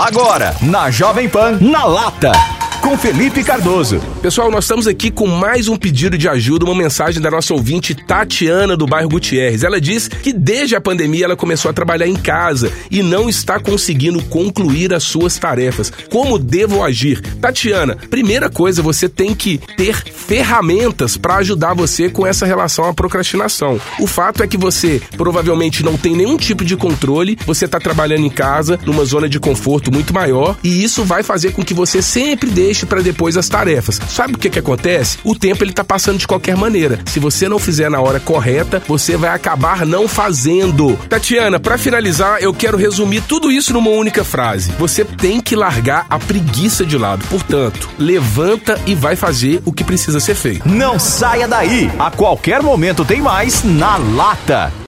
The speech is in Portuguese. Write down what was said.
Agora, na Jovem Pan, na lata com Felipe Cardoso. Pessoal, nós estamos aqui com mais um pedido de ajuda, uma mensagem da nossa ouvinte Tatiana do bairro Gutierrez. Ela diz que desde a pandemia ela começou a trabalhar em casa e não está conseguindo concluir as suas tarefas. Como devo agir? Tatiana, primeira coisa, você tem que ter ferramentas para ajudar você com essa relação à procrastinação. O fato é que você provavelmente não tem nenhum tipo de controle, você está trabalhando em casa, numa zona de conforto muito maior, e isso vai fazer com que você sempre deixe para depois as tarefas. Sabe o que que acontece? O tempo ele tá passando de qualquer maneira. Se você não fizer na hora correta, você vai acabar não fazendo. Tatiana, para finalizar, eu quero resumir tudo isso numa única frase. Você tem que largar a preguiça de lado. Portanto, levanta e vai fazer o que precisa ser feito. Não saia daí. A qualquer momento tem mais na lata.